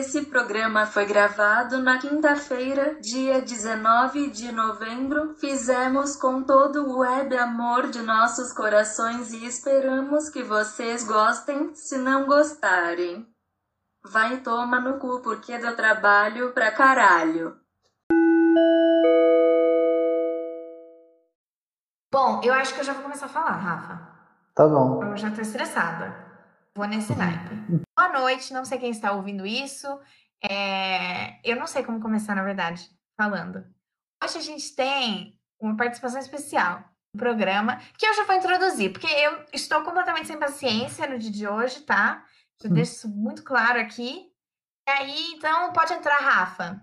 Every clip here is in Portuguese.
Esse programa foi gravado na quinta-feira, dia 19 de novembro. Fizemos com todo o web amor de nossos corações e esperamos que vocês gostem, se não gostarem. Vai toma no cu porque deu trabalho pra caralho. Bom, eu acho que eu já vou começar a falar, Rafa. Tá bom. Eu já tô estressada. Vou nesse naipe. Boa noite, não sei quem está ouvindo isso. É, Eu não sei como começar, na verdade, falando. Hoje a gente tem uma participação especial no programa, que eu já vou introduzir, porque eu estou completamente sem paciência no dia de hoje, tá? Eu Hum. deixo isso muito claro aqui. E aí, então, pode entrar, Rafa.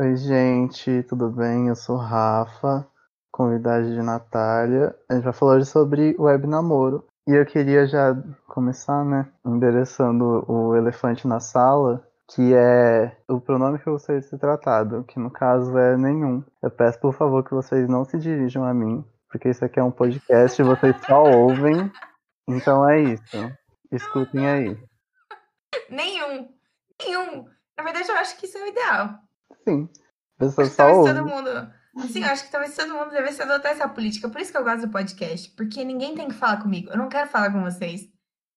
Oi, gente, tudo bem? Eu sou Rafa, convidada de Natália. A gente vai falar hoje sobre web namoro. E eu queria já começar, né, endereçando o elefante na sala, que é o pronome que eu gostaria de ser tratado, que no caso é nenhum. Eu peço, por favor, que vocês não se dirijam a mim, porque isso aqui é um podcast e vocês só ouvem. Então é isso. Escutem aí. Nenhum. Nenhum. Na verdade, eu acho que isso é o ideal. Sim. Pessoas só ouvem. todo mundo. Sim, eu acho que talvez todo mundo devesse adotar essa política. Por isso que eu gosto do podcast. Porque ninguém tem que falar comigo. Eu não quero falar com vocês.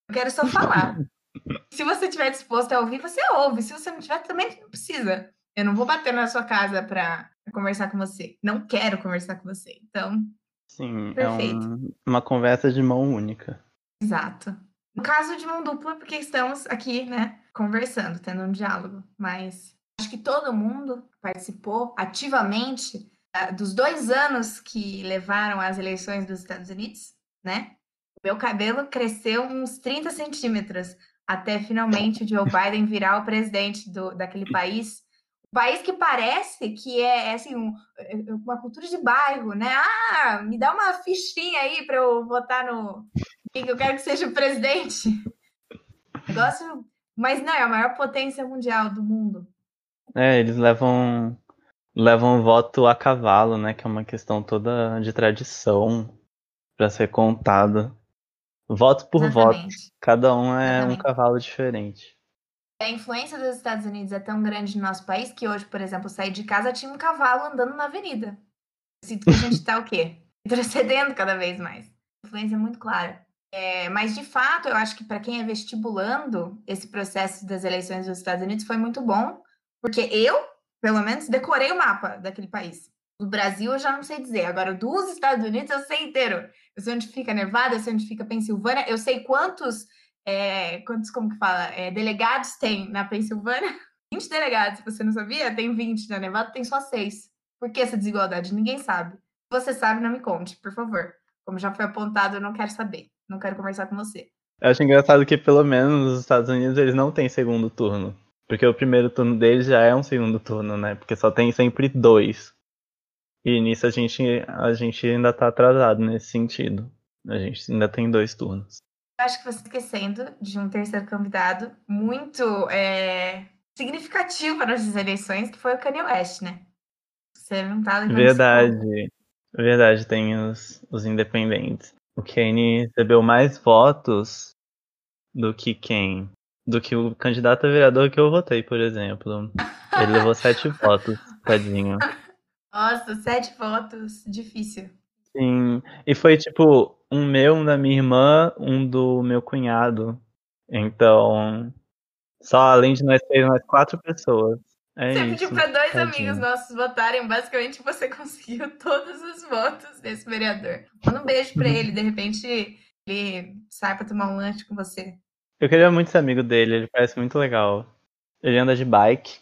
Eu quero só falar. Se você estiver disposto a ouvir, você ouve. Se você não tiver, também não precisa. Eu não vou bater na sua casa pra conversar com você. Não quero conversar com você. Então, Sim, é Perfeito. um- uma conversa de mão única. exato. No caso de mão dupla, porque estamos aqui, né, conversando, tendo um diálogo. Mas acho que todo mundo participou ativamente dos dois anos que levaram às eleições dos Estados Unidos, né? Meu cabelo cresceu uns 30 centímetros até finalmente o Joe Biden virar o presidente do, daquele país. Um país que parece que é, é, assim, um- é, é uma cultura de bairro, né? Ah, me dá uma fichinha aí para eu votar no que eu quero que seja o presidente. Negócio. Mas não, é a maior potência mundial do mundo. É, eles levam levam voto a cavalo, né? Que é uma questão toda de tradição pra ser contada. Voto por voto. Exatamente. Cada um é um Exatamente. cavalo diferente. A influência dos Estados Unidos é tão grande no nosso país que hoje, por exemplo, saí de casa tinha um cavalo andando na avenida. Sinto que a gente tá o quê? Retrocedendo cada vez mais. Influência muito clara. É, mas, de fato, eu acho que para quem é vestibulando, esse processo das eleições dos Estados Unidos foi muito bom, porque eu, pelo menos, decorei o mapa daquele país. Do Brasil eu já não sei dizer, agora dos Estados Unidos eu sei inteiro. Eu sei onde fica Nevada, eu sei onde fica Pensilvânia, eu sei quantos é, quantos, como que fala, é, delegados tem na Pensilvânia? 20 delegados, você não sabia, tem 20, na Nevada tem só 6. Por que essa desigualdade? Ninguém sabe. Você sabe, não me conte, por favor. Como já foi apontado, eu não quero saber. Não quero conversar com você. Eu acho engraçado que pelo menos nos Estados Unidos eles não têm segundo turno. Porque o primeiro turno deles já é um segundo turno, né? Porque só tem sempre dois. E nisso a gente, a gente ainda tá atrasado nesse sentido. A gente ainda tem dois turnos. Eu acho que você está esquecendo de um terceiro convidado muito é, significativo para essas eleições, que foi o Kanye West, né? Você não tá conta. Verdade. Verdade, tem os, os independentes. O Kane recebeu mais votos do que quem? Do que o candidato a vereador que eu votei, por exemplo. Ele levou sete votos, tadinho. Nossa, sete votos, difícil. Sim. E foi tipo um meu, um da minha irmã, um do meu cunhado. Então, só além de nós três, mais quatro pessoas. É Você isso. pediu para dois tadinho. amigos nossos votarem, basicamente você conseguiu todos os votos desse vereador. Manda um beijo pra ele, de repente ele sai pra tomar um lanche com você. Eu queria muito ser amigo dele, ele parece muito legal. Ele anda de bike.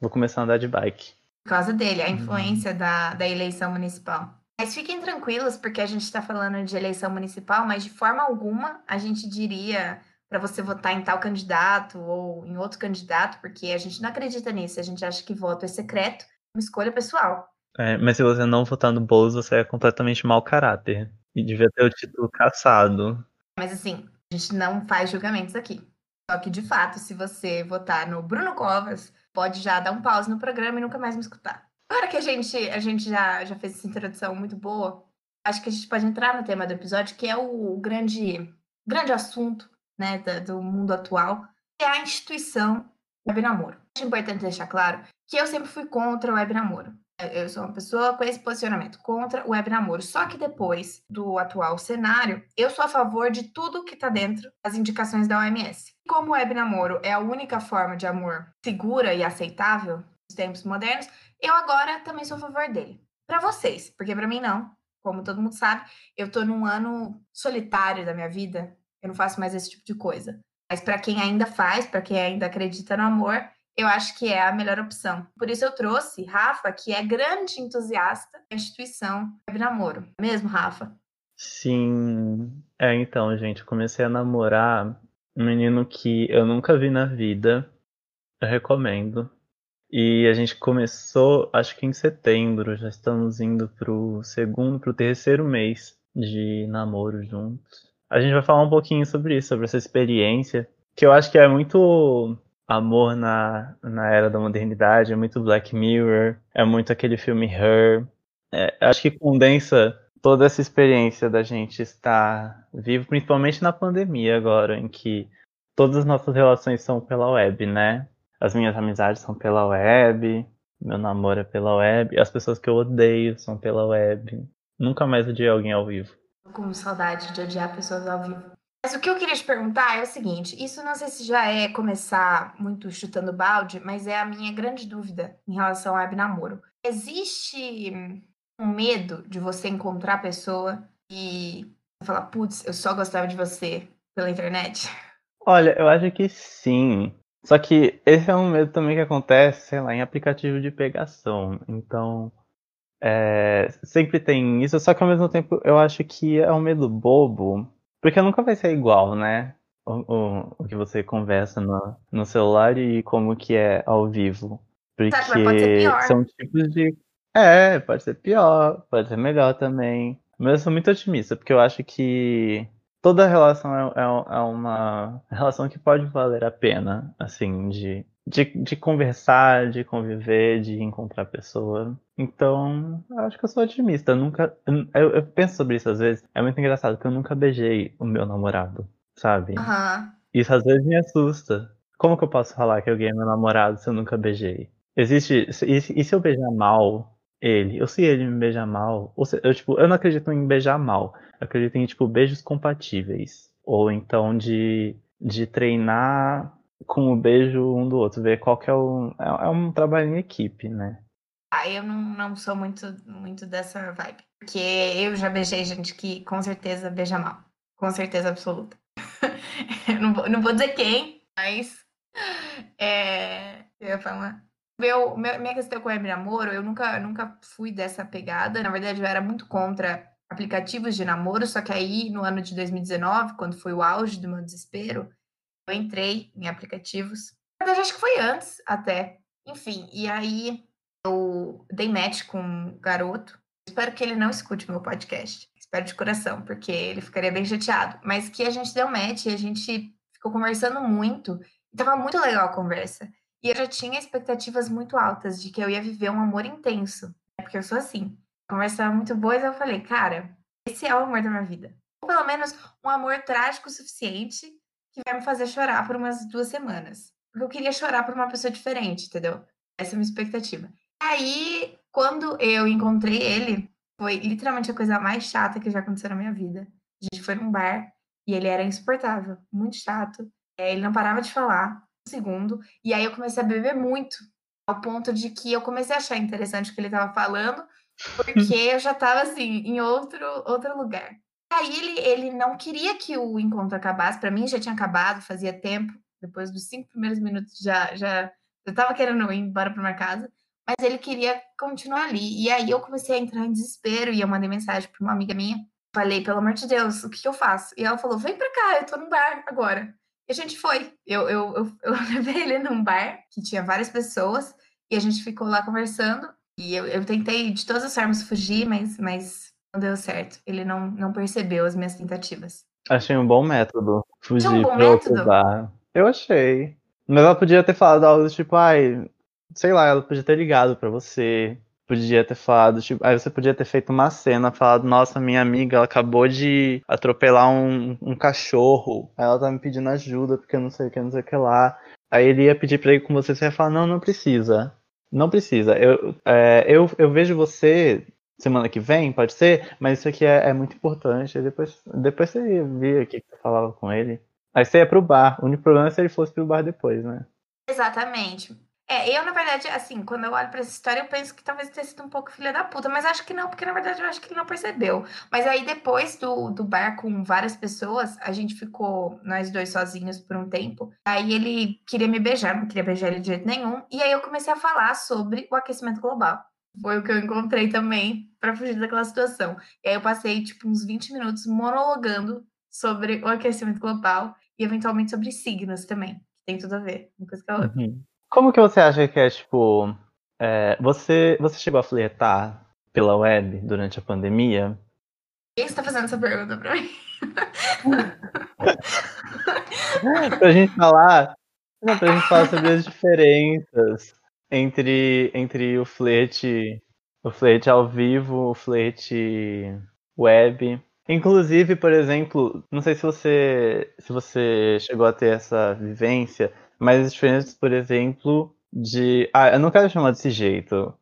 Vou começar a andar de bike. Por causa dele, a influência da, da eleição municipal. Mas fiquem tranquilos, porque a gente está falando de eleição municipal, mas de forma alguma a gente diria para você votar em tal candidato ou em outro candidato, porque a gente não acredita nisso. A gente acha que voto é secreto, uma escolha pessoal. É, mas se você não votar no Boulos, você é completamente mau caráter. E devia ter o título caçado. Mas assim, a gente não faz julgamentos aqui. Só que, de fato, se você votar no Bruno Covas, pode já dar um pause no programa e nunca mais me escutar. Agora que a gente, a gente já, já fez essa introdução muito boa, acho que a gente pode entrar no tema do episódio, que é o grande, grande assunto né, do mundo atual, que é a instituição web namoro. Acho importante deixar claro que eu sempre fui contra o web namoro. Eu sou uma pessoa com esse posicionamento contra o web namoro. Só que depois do atual cenário, eu sou a favor de tudo que está dentro das indicações da OMS. Como o web namoro é a única forma de amor segura e aceitável nos tempos modernos, eu agora também sou a favor dele. Para vocês, porque para mim não. Como todo mundo sabe, eu tô num ano solitário da minha vida. Eu não faço mais esse tipo de coisa. Mas para quem ainda faz, para quem ainda acredita no amor, eu acho que é a melhor opção. Por isso eu trouxe Rafa, que é grande entusiasta da instituição Web Namoro. É mesmo, Rafa? Sim. É, então, gente, eu comecei a namorar um menino que eu nunca vi na vida. Eu recomendo. E a gente começou, acho que em setembro, já estamos indo pro segundo, pro terceiro mês de namoro juntos. A gente vai falar um pouquinho sobre isso, sobre essa experiência, que eu acho que é muito amor na, na era da modernidade, é muito Black Mirror, é muito aquele filme Her. É, acho que condensa toda essa experiência da gente estar vivo, principalmente na pandemia agora, em que todas as nossas relações são pela web, né? As minhas amizades são pela web, meu namoro é pela web, as pessoas que eu odeio são pela web. Nunca mais odiei alguém ao vivo. Com saudade de odiar pessoas ao vivo. Mas o que eu queria te perguntar é o seguinte: isso não sei se já é começar muito chutando balde, mas é a minha grande dúvida em relação ao web namoro. Existe um medo de você encontrar a pessoa e falar, putz, eu só gostava de você pela internet? Olha, eu acho que sim. Só que esse é um medo também que acontece, sei lá, em aplicativo de pegação. Então, é, sempre tem isso, só que ao mesmo tempo eu acho que é um medo bobo, porque nunca vai ser igual, né? O, o, o que você conversa no, no celular e como que é ao vivo. Porque são tipos de. É, pode ser pior, pode ser melhor também. Mas eu sou muito otimista, porque eu acho que toda relação é, é, é uma relação que pode valer a pena, assim, de de, de conversar, de conviver, de encontrar pessoa. Então, eu acho que eu sou otimista. Eu nunca. Eu, eu, penso sobre isso às vezes. É muito engraçado que eu nunca beijei o meu namorado, sabe? Uhum. Isso às vezes me assusta. Como que eu posso falar que alguém é meu namorado se eu nunca beijei? Existe. E, e se eu beijar mal ele? Ou se ele me beijar mal? Ou se, eu, tipo, eu não acredito em beijar mal. Eu acredito em, tipo, beijos compatíveis. Ou então de, de treinar com o beijo um do outro, ver qual que é o. É, é um trabalho em equipe, né? Ah, eu não, não sou muito, muito dessa vibe. Porque eu já beijei gente que com certeza beija mal. Com certeza absoluta. não, vou, não vou dizer quem, mas. É, eu ia falar. Meu, minha questão com o web namoro, eu nunca, nunca fui dessa pegada. Na verdade, eu era muito contra aplicativos de namoro, só que aí, no ano de 2019, quando foi o auge do meu desespero, eu entrei em aplicativos. Na verdade, acho que foi antes até. Enfim, e aí eu dei match com um garoto. Espero que ele não escute meu podcast. Espero de coração, porque ele ficaria bem chateado. Mas que a gente deu match e a gente ficou conversando muito. E tava muito legal a conversa. E eu já tinha expectativas muito altas de que eu ia viver um amor intenso. Né? Porque eu sou assim. A conversa era muito boa e eu falei, cara, esse é o amor da minha vida. Ou pelo menos um amor trágico o suficiente que vai me fazer chorar por umas duas semanas. Porque eu queria chorar por uma pessoa diferente, entendeu? Essa é a minha expectativa. Aí, quando eu encontrei ele, foi literalmente a coisa mais chata que já aconteceu na minha vida. A gente foi num bar e ele era insuportável, muito chato. É, ele não parava de falar um segundo. E aí eu comecei a beber muito, ao ponto de que eu comecei a achar interessante o que ele estava falando, porque eu já estava assim, em outro, outro lugar. Aí ele, ele não queria que o encontro acabasse. Para mim já tinha acabado, fazia tempo. Depois dos cinco primeiros minutos já já eu tava querendo ir embora para minha casa, mas ele queria continuar ali. E aí eu comecei a entrar em desespero e eu mandei mensagem para uma amiga minha. Falei, pelo amor de Deus, o que, eu faço? E ela falou, vem para cá, eu tô num bar agora. E a gente foi. Eu, eu, eu, eu levei ele num bar que tinha várias pessoas e a gente ficou lá conversando. E eu, eu tentei de todas as formas fugir, mas, mas não deu certo. Ele não, não percebeu as minhas tentativas. Achei um bom método. Fugir um bom método? Eu achei. Mas ela podia ter falado algo tipo, ai, sei lá, ela podia ter ligado para você. Podia ter falado, tipo, aí você podia ter feito uma cena, falado, nossa, minha amiga, ela acabou de atropelar um, um cachorro. Aí ela tá me pedindo ajuda, porque eu não sei o que, não sei o que lá. Aí ele ia pedir pra ir com você, você ia falar, não, não precisa. Não precisa. Eu, é, eu, eu vejo você semana que vem, pode ser, mas isso aqui é, é muito importante. Depois, depois você via o que você falava com ele. Aí você ia pro bar. O único problema é se ele fosse pro bar depois, né? Exatamente. É, eu, na verdade, assim, quando eu olho pra essa história, eu penso que talvez tenha sido um pouco filha da puta, mas acho que não, porque na verdade eu acho que ele não percebeu. Mas aí depois do, do bar com várias pessoas, a gente ficou, nós dois sozinhos por um tempo. Aí ele queria me beijar, não queria beijar ele de jeito nenhum. E aí eu comecei a falar sobre o aquecimento global. Foi o que eu encontrei também para fugir daquela situação. E aí eu passei, tipo, uns 20 minutos monologando sobre o aquecimento global e eventualmente sobre signos também. Tem tudo a ver, uma coisa com a outra. Uhum. Como que você acha que é, tipo. É, você, você chegou a flertar pela web durante a pandemia? Quem está fazendo essa pergunta pra mim? pra gente falar. Não, pra gente falar sobre as diferenças entre, entre o flerte. O flerte ao vivo, o flerte web. Inclusive, por exemplo, não sei se você se você chegou a ter essa vivência, mas as diferenças, por exemplo, de. Ah, eu não quero chamar desse jeito.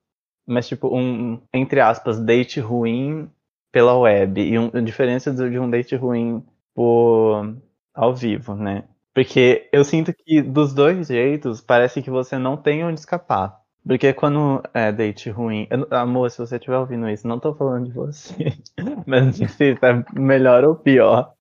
Mas, tipo, um, entre aspas, date ruim pela web. E um, a diferença de um date ruim por ao vivo, né? Porque eu sinto que dos dois jeitos parece que você não tem onde escapar. Porque quando é date ruim. Eu, amor, se você estiver ouvindo isso, não tô falando de você. Mas não sei se tá melhor ou pior.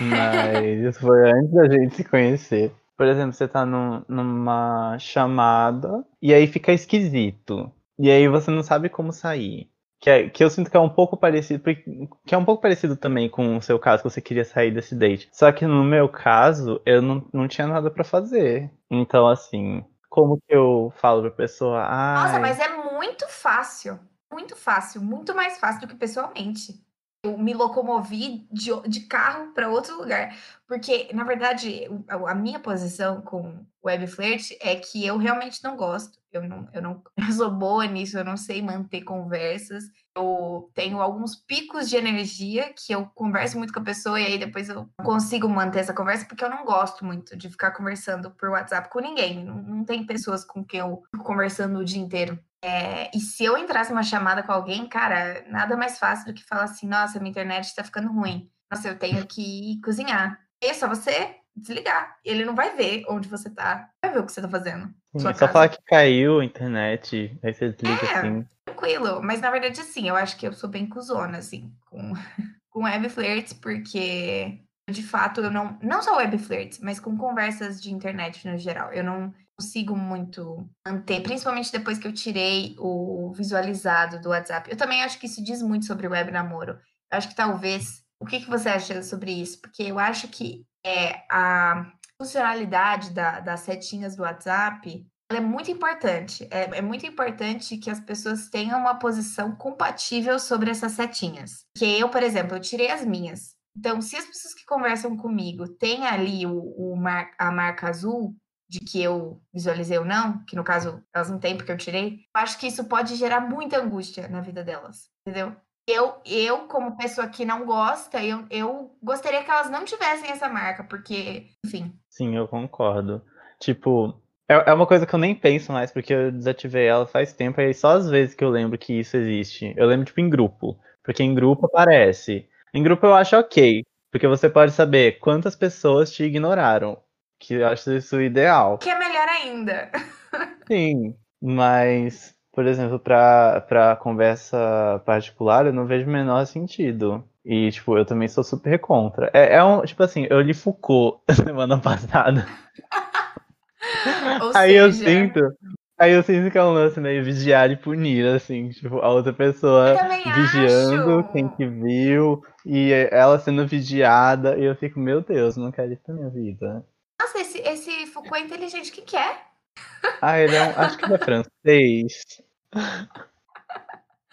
Mas isso foi antes da gente se conhecer. Por exemplo, você tá num, numa chamada e aí fica esquisito. E aí você não sabe como sair. Que, é, que eu sinto que é um pouco parecido. Que é um pouco parecido também com o seu caso, que você queria sair desse date. Só que no meu caso, eu não, não tinha nada para fazer. Então, assim, como que eu falo pra pessoa? Nossa, mas é muito fácil. Muito fácil. Muito mais fácil do que pessoalmente eu me locomovi de, de carro para outro lugar. Porque, na verdade, a minha posição com web flirt é que eu realmente não gosto. Eu não, eu não eu sou boa nisso, eu não sei manter conversas. Eu tenho alguns picos de energia que eu converso muito com a pessoa e aí depois eu consigo manter essa conversa porque eu não gosto muito de ficar conversando por WhatsApp com ninguém. Não, não tem pessoas com quem eu fico conversando o dia inteiro. É, e se eu entrasse numa chamada com alguém, cara, nada mais fácil do que falar assim: nossa, minha internet está ficando ruim. Nossa, eu tenho que cozinhar. E é só você desligar. Ele não vai ver onde você tá. Vai ver o que você tá fazendo. Sim, é só falar que caiu a internet, aí você desliga é, assim. Tranquilo. Mas na verdade, assim, eu acho que eu sou bem cuzona, assim, com, com web flirts, porque de fato eu não. Não só web flirts, mas com conversas de internet no geral. Eu não consigo muito manter, principalmente depois que eu tirei o visualizado do WhatsApp. Eu também acho que isso diz muito sobre web namoro. Eu acho que talvez. O que, que você acha sobre isso? Porque eu acho que é, a funcionalidade da, das setinhas do WhatsApp é muito importante. É, é, muito importante que as pessoas tenham uma posição compatível sobre essas setinhas. Que eu, por exemplo, eu tirei as minhas. Então, se as pessoas que conversam comigo têm ali o, o mar, a marca azul, de que eu visualizei ou não, que no caso elas não têm porque eu tirei, eu acho que isso pode gerar muita angústia na vida delas, entendeu? Eu, eu como pessoa que não gosta, eu, eu gostaria que elas não tivessem essa marca, porque, enfim. Sim, eu concordo. Tipo, é, é uma coisa que eu nem penso mais, porque eu desativei ela faz tempo, e só às vezes que eu lembro que isso existe. Eu lembro, tipo, em grupo. Porque em grupo aparece. Em grupo eu acho ok, porque você pode saber quantas pessoas te ignoraram que eu acho isso ideal. Que é melhor ainda. Sim, mas, por exemplo, para conversa particular, eu não vejo o menor sentido. E, tipo, eu também sou super contra. É, é um, tipo assim, eu li Foucault semana passada. aí seja... eu sinto. Aí eu sinto que é um lance meio vigiar e punir, assim, tipo, a outra pessoa vigiando acho. quem que viu, e ela sendo vigiada, e eu fico, meu Deus, não quero isso pra minha vida. Nossa, esse, esse Foucault é inteligente. O que, que é? Ah, ele é um, acho que ele é francês.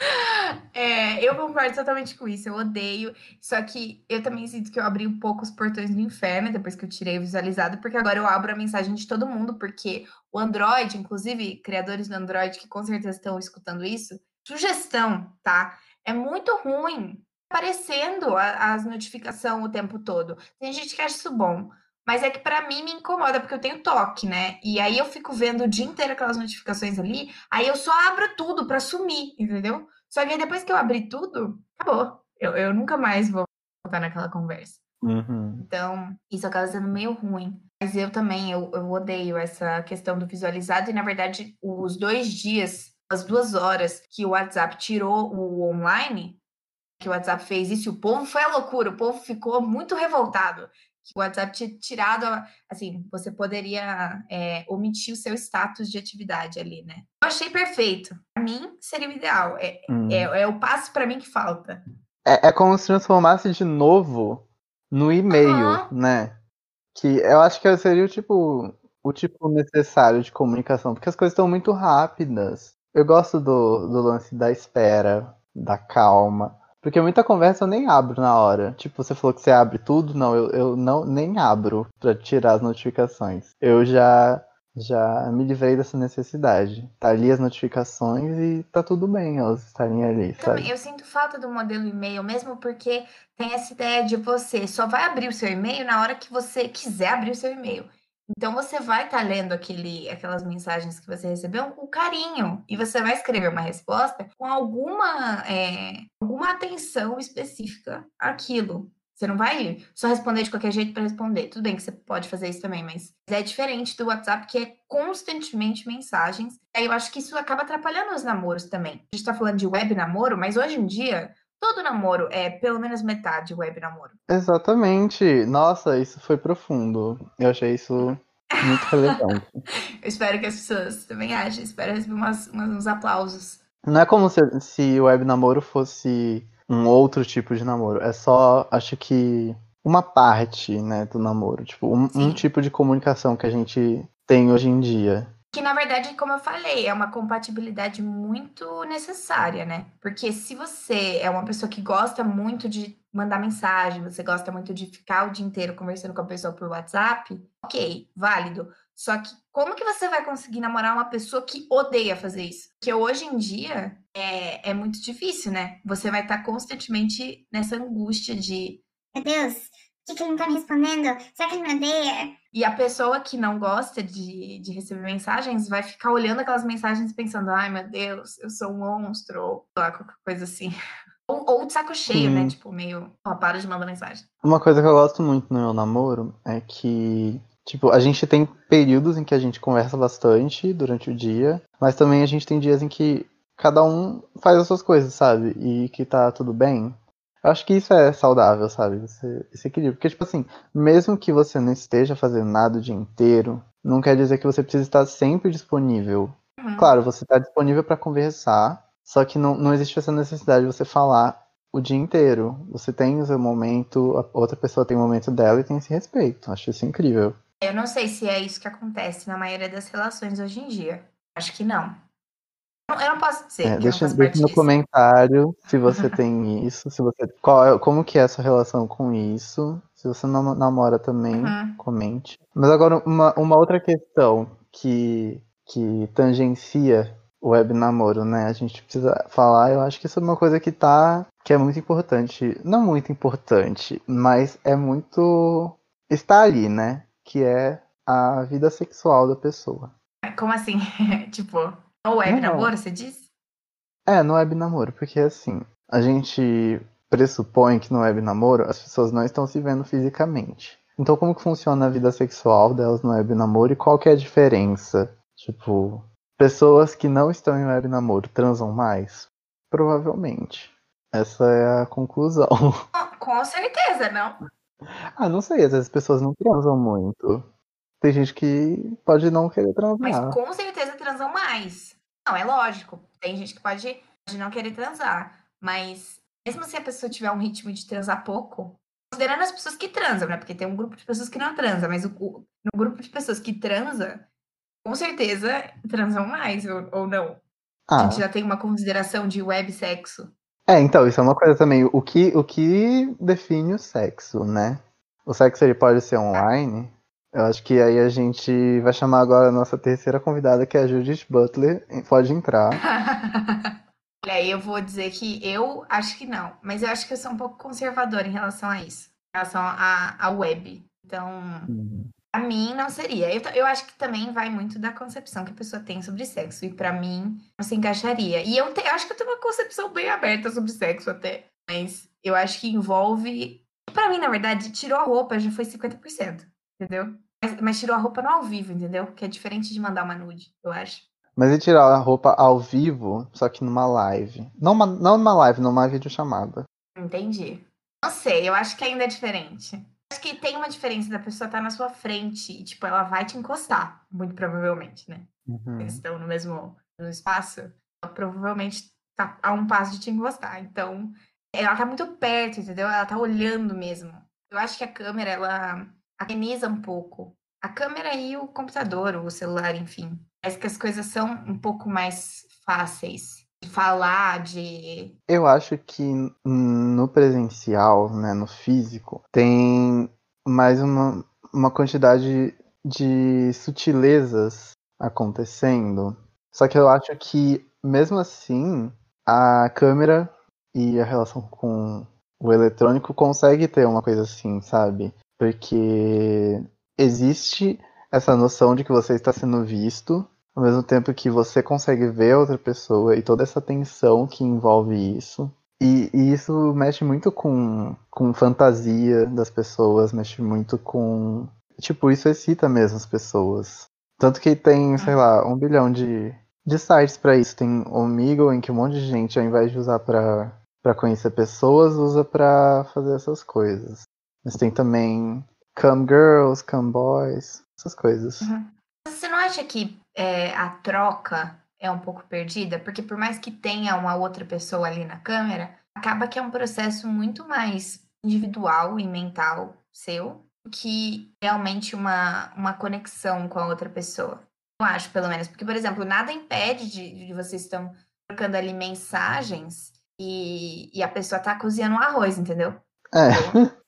É, eu concordo totalmente com isso, eu odeio. Só que eu também sinto que eu abri um pouco os portões do inferno depois que eu tirei o visualizado, porque agora eu abro a mensagem de todo mundo, porque o Android, inclusive, criadores do Android que com certeza estão escutando isso, sugestão, tá? É muito ruim aparecendo as notificações o tempo todo. Tem gente que acha isso bom. Mas é que para mim me incomoda, porque eu tenho toque, né? E aí eu fico vendo o dia inteiro aquelas notificações ali, aí eu só abro tudo para sumir, entendeu? Só que aí depois que eu abri tudo, acabou. Eu, eu nunca mais vou voltar naquela conversa. Uhum. Então, isso acaba sendo meio ruim. Mas eu também, eu, eu odeio essa questão do visualizado. E, na verdade, os dois dias, as duas horas que o WhatsApp tirou o online, que o WhatsApp fez isso, o povo foi a loucura. O povo ficou muito revoltado. Que o WhatsApp tinha tirado, assim, você poderia é, omitir o seu status de atividade ali, né? Eu achei perfeito. Para mim, seria o ideal. É, Hum. é, é o passo para mim que falta. É, é como se transformasse de novo no e-mail, Aham. né? Que eu acho que seria o tipo, o tipo necessário de comunicação, porque as coisas estão muito rápidas. Eu gosto do, do lance da espera, da calma. Porque muita conversa eu nem abro na hora. Tipo, você falou que você abre tudo, não, eu, eu não nem abro pra tirar as notificações. Eu já já me livrei dessa necessidade. Tá ali as notificações e tá tudo bem elas estarem ali, Também, sabe? eu sinto falta do modelo e-mail, mesmo porque tem essa ideia de você só vai abrir o seu e-mail na hora que você quiser abrir o seu e-mail. Então você vai estar lendo aquele, aquelas mensagens que você recebeu com carinho e você vai escrever uma resposta com alguma, é, alguma atenção específica àquilo. Você não vai só responder de qualquer jeito para responder. Tudo bem que você pode fazer isso também, mas é diferente do WhatsApp, que é constantemente mensagens. Aí eu acho que isso acaba atrapalhando os namoros também. A gente tá falando de web namoro, mas hoje em dia, todo namoro é pelo menos metade web namoro. Exatamente. Nossa, isso foi profundo. Eu achei isso muito relevante. Eu espero que as pessoas também achem. Espero receber umas, umas- uns aplausos. Não é como se, se o web namoro fosse um outro tipo de namoro. É só, acho que, uma parte, né, do namoro. Tipo, um, um tipo de comunicação que a gente tem hoje em dia. Que na verdade, como eu falei, é uma compatibilidade muito necessária, né? Porque se você é uma pessoa que gosta muito de mandar mensagem, você gosta muito de ficar o dia inteiro conversando com a pessoa por WhatsApp, ok, válido. Só que como que você vai conseguir namorar uma pessoa que odeia fazer isso? Porque hoje em dia é, é muito difícil, né? Você vai estar constantemente nessa angústia de Meu Deus, por que, ele não tá me respondendo? Será que ele me odeia? E a pessoa que não gosta de, de receber mensagens vai ficar olhando aquelas mensagens pensando, ai meu Deus, eu sou um monstro, ou sei lá, qualquer coisa assim. Ou, ou de saco cheio, né? Sim. Tipo, meio, ó, para de mandar mensagem. Uma coisa que eu gosto muito no meu namoro é que, tipo, a gente tem períodos em que a gente conversa bastante durante o dia, mas também a gente tem dias em que cada um faz as suas coisas, sabe? E que tá tudo bem. Eu acho que isso é saudável, sabe? Esse, esse equilíbrio. Porque, tipo assim, mesmo que você não esteja fazendo nada o dia inteiro, não quer dizer que você precisa estar sempre disponível. Uhum. Claro, você está disponível para conversar, só que não, não existe essa necessidade de você falar o dia inteiro. Você tem o seu momento, a outra pessoa tem o momento dela e tem esse respeito. Acho isso incrível. Eu não sei se é isso que acontece na maioria das relações hoje em dia. Acho que não. Eu não- Eu posso dizer. É, eu deixa deixa parte no comentário se você tem isso, se você qual é- como que é a sua relação com isso. Se você não namora também, Uhum. comente. Mas agora uma, uma outra questão que que tangencia o web namoro, né? A gente precisa falar, eu acho que isso é uma coisa que tá que é muito importante, não muito importante, mas é muito está ali, né? Que é a vida sexual da pessoa. Como assim? tipo, o web Não. namoro, você disse? É, no web namoro, porque assim, a gente pressupõe que no web namoro as pessoas não estão se vendo fisicamente. Então como que funciona a vida sexual delas no web namoro e qual que é a diferença? Tipo, pessoas que não estão em web namoro transam mais? Provavelmente. Essa é a conclusão. Com- certeza, não. ah, não sei, às vezes as pessoas não transam muito. Tem gente que pode não querer Mas transar. com certeza transam mais. Não, é lógico. Tem gente que pode, pode não querer transar. Mas mesmo se a pessoa tiver um ritmo de transar pouco, considerando as pessoas que transam, né? Porque tem um grupo de pessoas que não transam, mas o, o- no grupo de pessoas que transa, com certeza transam mais, ou, ou não. A Ah, gente já tem uma consideração de web sexo. É, então, isso é uma coisa também. O que, o que define o sexo, né? O sexo ele pode ser online. Eu acho que aí a gente vai chamar agora a nossa terceira convidada, que é a Judith Butler. Pode entrar. Olha, aí eu vou dizer que eu acho que não, mas eu acho que eu sou um pouco conservadora em relação a isso, em relação à à web. Então, Uhum. a mim não seria. Eu, eu acho que também vai muito da concepção que a pessoa tem sobre sexo. E pra mim, não se encaixaria. E eu, te- eu acho que eu tenho uma concepção bem aberta sobre sexo até. Mas eu acho que envolve. Pra mim, na verdade, tirou a roupa já foi 50%. Entendeu? Mas, mas tirou a roupa no ao vivo, entendeu? Que é diferente de mandar uma nude, eu acho. Mas e tirar a roupa ao vivo, só que numa live. Não, uma, não numa live, numa videochamada. Entendi. Não sei, eu acho que ainda é diferente. Acho que tem uma diferença da pessoa estar na sua frente e, tipo, ela vai te encostar, muito provavelmente, né? Uhum. Eles estão no mesmo no espaço, ela provavelmente tá a um passo de te encostar. Então, ela tá muito perto, entendeu? Ela tá olhando mesmo. Eu acho que a câmera, ela ameniza um pouco. A câmera e o computador, o celular, enfim. Parece que as coisas são um pouco mais fáceis de falar, de. Eu acho que no presencial, né, no físico, tem mais uma, uma quantidade de sutilezas acontecendo. Só que eu acho que, mesmo assim, a câmera e a relação com o eletrônico consegue ter uma coisa assim, sabe? Porque existe essa noção de que você está sendo visto, ao mesmo tempo que você consegue ver a outra pessoa e toda essa tensão que envolve isso. E, e isso mexe muito com, com fantasia das pessoas, mexe muito com. Tipo, isso excita mesmo as pessoas. Tanto que tem, sei lá, um bilhão de, de sites pra isso. Tem Omegle, em que um monte de gente, ao invés de usar pra, pra conhecer pessoas, usa pra fazer essas coisas. Mas tem também Cam Girls, Cam Boys, essas coisas. Você não acha que é, a troca é um pouco perdida? Porque por mais que tenha uma outra pessoa ali na câmera, acaba que é um processo muito mais individual e mental seu do que realmente uma, uma conexão com a outra pessoa. Eu acho, pelo menos. Porque, por exemplo, nada impede de, de vocês estão trocando ali mensagens e, e a pessoa tá cozinhando um arroz, entendeu? É.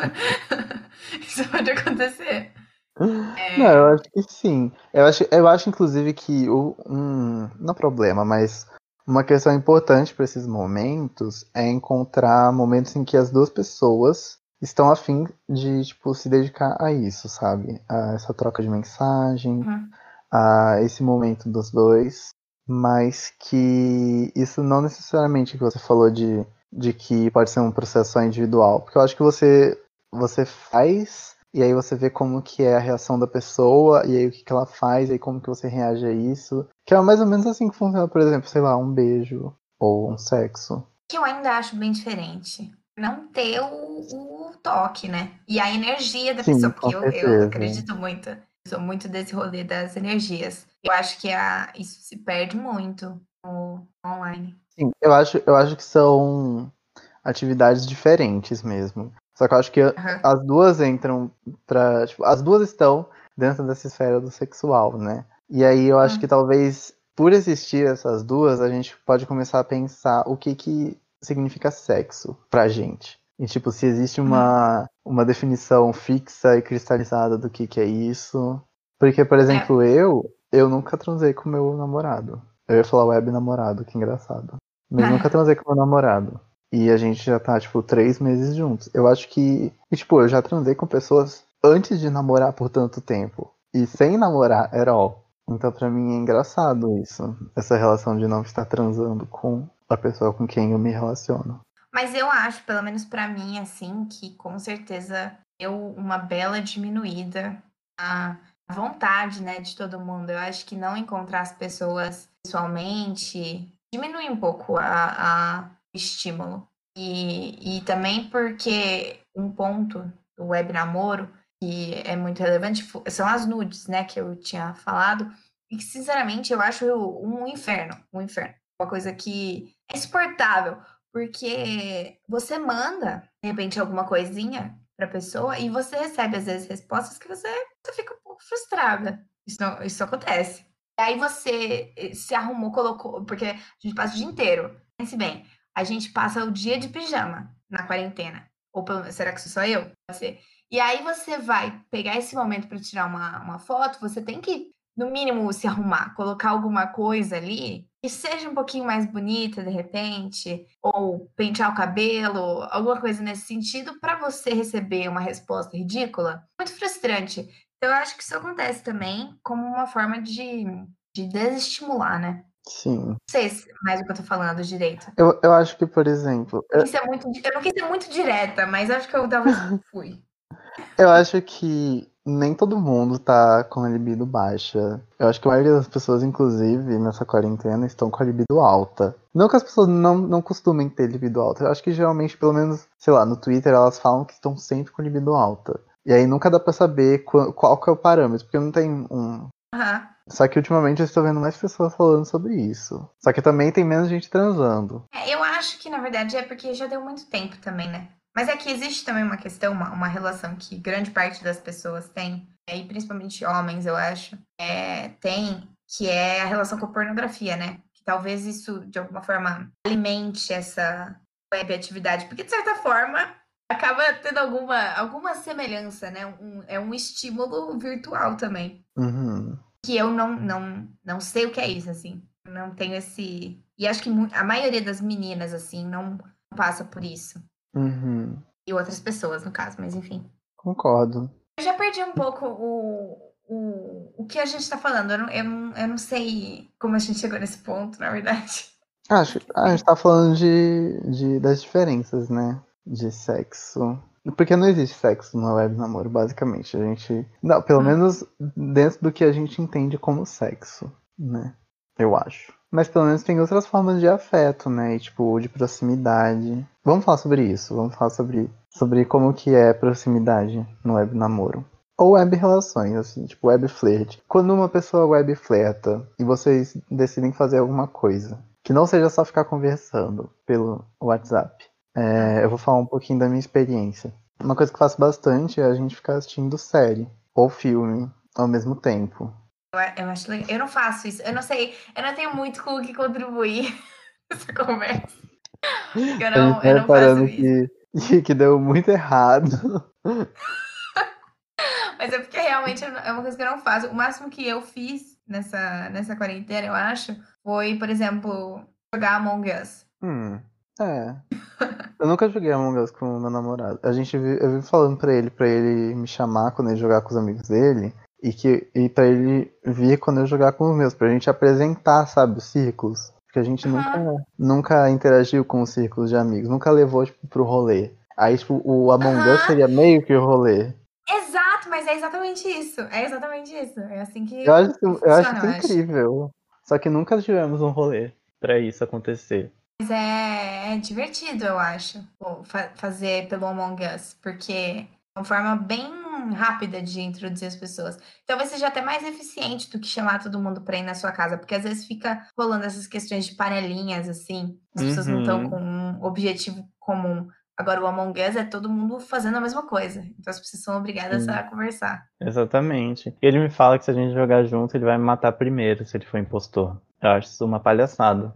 Isso pode acontecer. É, Não, eu acho que sim. Eu acho, eu acho inclusive que o um, não problema, mas uma questão importante para esses momentos é encontrar momentos em que as duas pessoas estão a fim de tipo se dedicar a isso, sabe? A essa troca de mensagem, Uhum. a esse momento dos dois, mas que isso não necessariamente que você falou de, de que pode ser um processo só individual, porque eu acho que você você faz e aí você vê como que é a reação da pessoa, e aí o que, que ela faz, e aí como que você reage a isso. Que é mais ou menos assim que funciona, por exemplo, sei lá, um beijo ou um sexo. que eu ainda acho bem diferente. Não ter o, o toque, né? E a energia da Sim, pessoa, porque eu, eu acredito muito. Eu sou muito desse rolê das energias. Eu acho que a, isso se perde muito no online. Sim, eu acho, eu acho que são atividades diferentes mesmo. Só que eu acho que Aham. as duas entram pra. Tipo, as duas estão dentro dessa esfera do sexual, né? E aí eu acho Hum. que talvez por existir essas duas, a gente pode começar a pensar o que que significa sexo pra gente. E tipo, se existe uma, uma definição fixa e cristalizada do que que é isso. Porque, por exemplo, eu, eu nunca transei com meu namorado. Eu ia falar web namorado, que engraçado. Mas eu Ah. nunca transei com meu namorado. E a gente já tá, tipo, três meses juntos. Eu acho que. E, tipo, eu já transei com pessoas antes de namorar por tanto tempo. E sem namorar at all. Então, pra mim, é engraçado isso. Essa relação de não estar transando com a pessoa com quem eu me relaciono. Mas eu acho, pelo menos pra mim, assim, que com certeza deu uma bela diminuída a vontade, né, de todo mundo. Eu acho que não encontrar as pessoas pessoalmente diminui um pouco a, a estímulo. E, e também porque um ponto do web namoro que é muito relevante são as nudes, né, que eu tinha falado. E que, sinceramente, eu acho um inferno, um inferno. Uma coisa que é insuportável, porque você manda, de repente, alguma coisinha pra pessoa e você recebe, às vezes, respostas que você, você fica um pouco frustrada. Isso, não- isso acontece. Aí você eh, se arrumou, colocou, porque a gente passa o dia inteiro. Pense bem, a gente passa o dia de pijama na quarentena. Ou será que sou só eu? E aí você vai pegar esse momento para tirar uma, uma foto, você tem que, no mínimo, se arrumar, colocar alguma coisa ali que que seja um pouquinho mais bonita de repente, ou pentear o cabelo, alguma coisa nesse sentido, para você receber uma resposta ridícula, muito frustrante. Então, eu acho que isso acontece também como uma forma de, de desestimular, né? Sim. Não sei se mais o que eu tô falando direito. Eu, eu acho que, por exemplo, eu, Isso é muito, eu não quis ser muito direta, mas acho que eu talvez fui. eu acho que nem todo mundo tá com a libido baixa. Eu acho que a maioria das pessoas, inclusive, nessa quarentena, estão com a libido alta. Não que as pessoas não, não costumem ter libido alta. Eu acho que geralmente, pelo menos, sei lá, no Twitter elas falam que estão sempre com libido alta. E aí nunca dá pra saber qual, qual que é o parâmetro, porque não tem um. Aham. Só que ultimamente eu estou vendo mais pessoas falando sobre isso. Só que também tem menos gente transando. É, eu acho que, na verdade, é porque já deu muito tempo também, né? Mas é que existe também uma questão, uma, uma relação que grande parte das pessoas tem, é, e principalmente homens, eu acho, é, tem, que é a relação com a pornografia, né? Que talvez isso, de alguma forma, alimente essa web atividade, porque, de certa forma, acaba tendo alguma, alguma semelhança, né? Um- é um estímulo virtual também. Uhum. Que eu não, não, não sei o que é isso, assim. Não tenho esse. E acho que a maioria das meninas, assim, não passa por isso. Uhum. E outras pessoas, no caso, mas enfim. Concordo. Eu já perdi um pouco o, o, o que a gente tá falando. Eu não, eu, não, eu não sei como a gente chegou nesse ponto, na verdade. Acho a gente tá falando de, de, das diferenças, né? De sexo. Porque não existe sexo no web namoro, basicamente. A gente. Não, pelo Ah. menos dentro do que a gente entende como sexo, né? Eu acho. Mas pelo menos tem outras formas de afeto, né? E, tipo, de proximidade. Vamos falar sobre isso. Vamos falar sobre, sobre como que é proximidade no web namoro. Ou web relações, assim, tipo web flirt. Quando uma pessoa web flerta e vocês decidem fazer alguma coisa, que não seja só ficar conversando pelo WhatsApp. É, eu vou falar um pouquinho da minha experiência. Uma coisa que eu faço bastante é a gente ficar assistindo série ou filme ao mesmo tempo. Eu, eu acho legal. Eu não faço isso. Eu não sei. Eu não tenho muito com o que contribuir nessa conversa. Eu não, tá eu não faço isso. que, que deu muito errado. Mas é porque realmente não- é uma coisa que eu não faço. O máximo que eu fiz nessa, nessa quarentena, eu acho, foi, por exemplo, jogar Among Us. Hum, é. Eu nunca joguei Among Us com o meu namorado. A gente eu vivo falando pra ele, pra ele me chamar quando ele jogar com os amigos dele. E, que, e pra ele vir quando eu jogar com os meus, pra gente apresentar, sabe, os círculos. Porque a gente Aham. nunca, nunca interagiu com os círculos de amigos, nunca levou, tipo, pro rolê. Aí, tipo, o Among Us Aham. seria meio que o rolê. Exato, mas é exatamente isso. É exatamente isso. É assim que. Eu acho, isso- eu acho funciona, isso incrível. Só que nunca tivemos um rolê pra isso acontecer. Mas é, é divertido, eu acho, fa- fazer pelo Among Us, porque é uma forma bem rápida de introduzir as pessoas. Talvez seja até mais eficiente do que chamar todo mundo pra ir na sua casa, porque às vezes fica rolando essas questões de panelinhas, assim, as pessoas não estão Uhum. com um objetivo comum. Agora, o Among Us é todo mundo fazendo a mesma coisa, então as pessoas são obrigadas Sim. a conversar. Exatamente. E ele me fala que se a gente jogar junto, ele vai me matar primeiro, se ele for impostor. Eu acho isso uma palhaçada.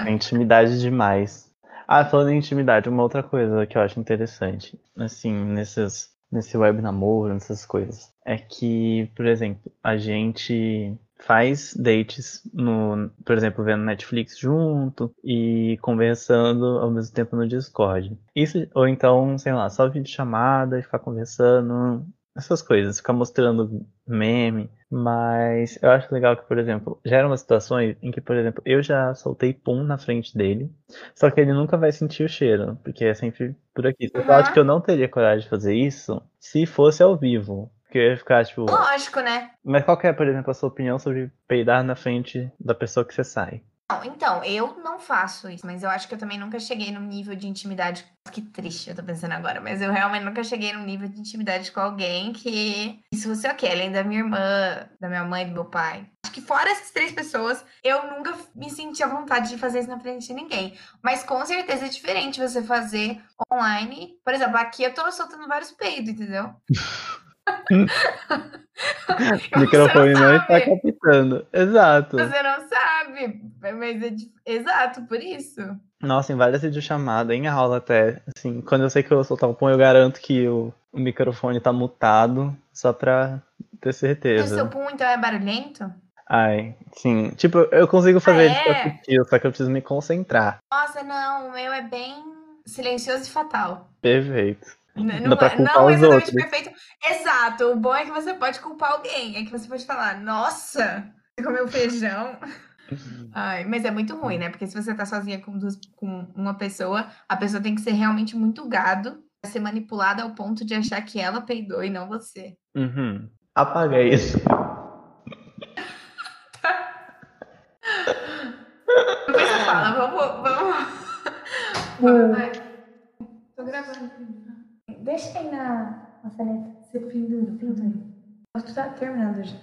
É intimidade demais. Ah, falando em intimidade, uma outra coisa que eu acho interessante, assim, nesses, nesse web namoro, nessas coisas, é que, por exemplo, a gente faz dates no, por exemplo, vendo Netflix junto e conversando ao mesmo tempo no Discord. Isso, ou então, sei lá, só videochamada e ficar conversando, essas coisas, ficar mostrando meme. Mas eu acho legal que, por exemplo, já eram umas situações em que, por exemplo, eu já soltei pum na frente dele, só que ele nunca vai sentir o cheiro, porque é sempre por aqui. Eu Uhum. acho que eu não teria coragem de fazer isso se fosse ao vivo. Porque eu ia ficar, tipo. Lógico, né? Mas qual que é, por exemplo, a sua opinião sobre peidar na frente da pessoa que você sai? Não, então, eu não faço isso, mas eu acho que eu também nunca cheguei num nível de intimidade. Que triste, eu tô pensando agora, mas eu realmente nunca cheguei num nível de intimidade com alguém que. Isso fosse quê? Além da minha irmã, da minha mãe do meu pai. Acho que fora essas três pessoas, eu nunca me senti à vontade de fazer isso na frente de ninguém. Mas com certeza é diferente você fazer online. Por exemplo, aqui eu tô soltando vários peidos, entendeu? O microfone não não está captando. Exato. Você não sabe, mas é dif- exato, por isso. Nossa, em várias videochamadas, em aula até. Assim, quando eu sei que eu vou soltar um pum, eu garanto que o, o microfone tá mutado, só pra ter E o seu certeza. pum, então, é barulhento? Ai, sim. Tipo, eu consigo fazer Ah, isso é? sutil, só que eu preciso me concentrar. Nossa, não, o meu é bem silencioso e fatal. Perfeito. N- Dá Não, pra é- culpar não os exatamente outros. perfeito. Exato. O bom é que você pode culpar alguém. É que você pode falar, nossa, você comeu feijão. Ai, mas é muito ruim, né? Porque se você tá sozinha com, duas- com uma pessoa, a pessoa tem que ser realmente muito gado pra ser manipulada ao ponto de achar que ela peidou e não você. Uhum. Apaga isso. Depois você fala, vamos. vamos... Tô gravando. Deixa aí na maçaneta. Você pendura, aí. Tu tá terminando já.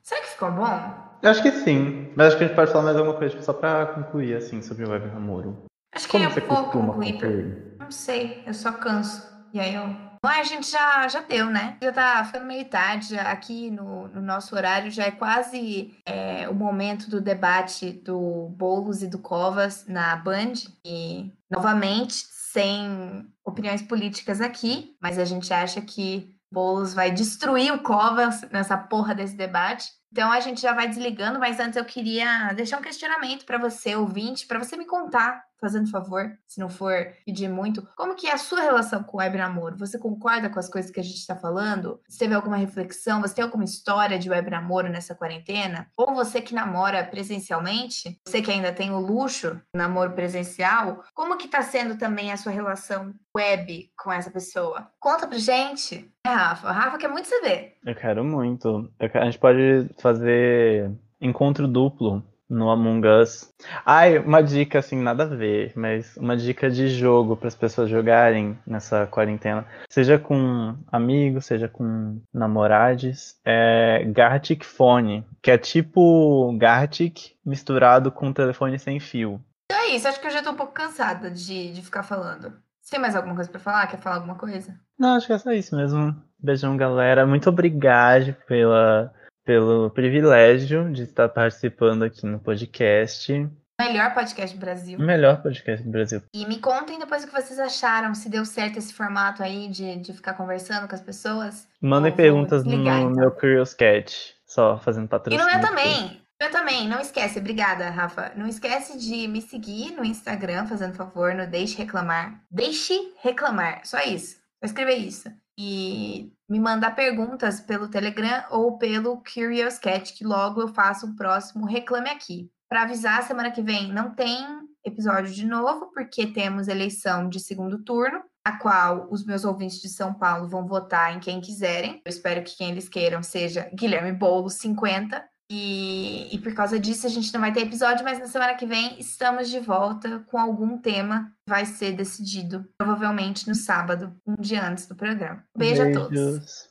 Será que ficou bom? Eu acho que sim. Mas acho que a gente pode falar mais alguma coisa tipo, só pra concluir, assim, sobre o web namoro. Acho que Como eu você vou costuma concluir. concluir? Não sei, eu só canso. E aí eu. Mas a gente já, já deu, né? Já tá ficando meio tarde. Aqui no, no nosso horário já é quase é, o momento do debate do Boulos e do Covas na Band. E, novamente, sem opiniões políticas aqui, mas a gente acha que Boulos vai destruir o Covas nessa porra desse debate. Então a gente já vai desligando, mas antes eu queria deixar um questionamento para você, ouvinte, para você me contar, fazendo favor, se não for pedir muito, como que é a sua relação com o web namoro? Você concorda com as coisas que a gente está falando? Você teve alguma reflexão? Você tem alguma história de web namoro nessa quarentena? Ou você que namora presencialmente, você que ainda tem o luxo namoro presencial, como que tá sendo também a sua relação web com essa pessoa? Conta pra gente. É, Rafa. Rafa quer muito saber. Eu quero muito. Eu quero- A gente pode fazer encontro duplo no Among Us. Ai, uma dica assim, nada a ver, mas uma dica de jogo para as pessoas jogarem nessa quarentena. Seja com amigos, seja com namorades. É Gartic Phone, que é tipo Gartic misturado com telefone sem fio. Então é isso, acho que eu já tô um pouco cansada de, de ficar falando. Você tem mais alguma coisa pra falar? Quer falar alguma coisa? Não, acho que é só isso mesmo. Beijão, galera. Muito obrigado pela, pelo privilégio de estar participando aqui no podcast. Melhor podcast do Brasil. Melhor podcast do Brasil. E me contem depois o que vocês acharam, se deu certo esse formato aí de, de ficar conversando com as pessoas. Mandem perguntas no desligar, então. meu Curious Cat. Só fazendo E patrocínio. no meu também. Eu também, não esquece, obrigada, Rafa. Não esquece de me seguir no Instagram, fazendo favor, no Deixe Reclamar. Deixe Reclamar, só isso. Vou escrever isso. E me mandar perguntas pelo Telegram ou pelo Curious Cat, que logo eu faço o próximo Reclame Aqui. Para avisar, semana que vem não tem episódio de novo, porque temos eleição de segundo turno, a qual os meus ouvintes de São Paulo vão votar em quem quiserem. Eu espero que quem eles queiram seja Guilherme Boulos 50. E, e por causa disso a gente não vai ter episódio, mas na semana que vem estamos de volta com algum tema que vai ser decidido, provavelmente no sábado, um dia antes do programa. Beijo a todos.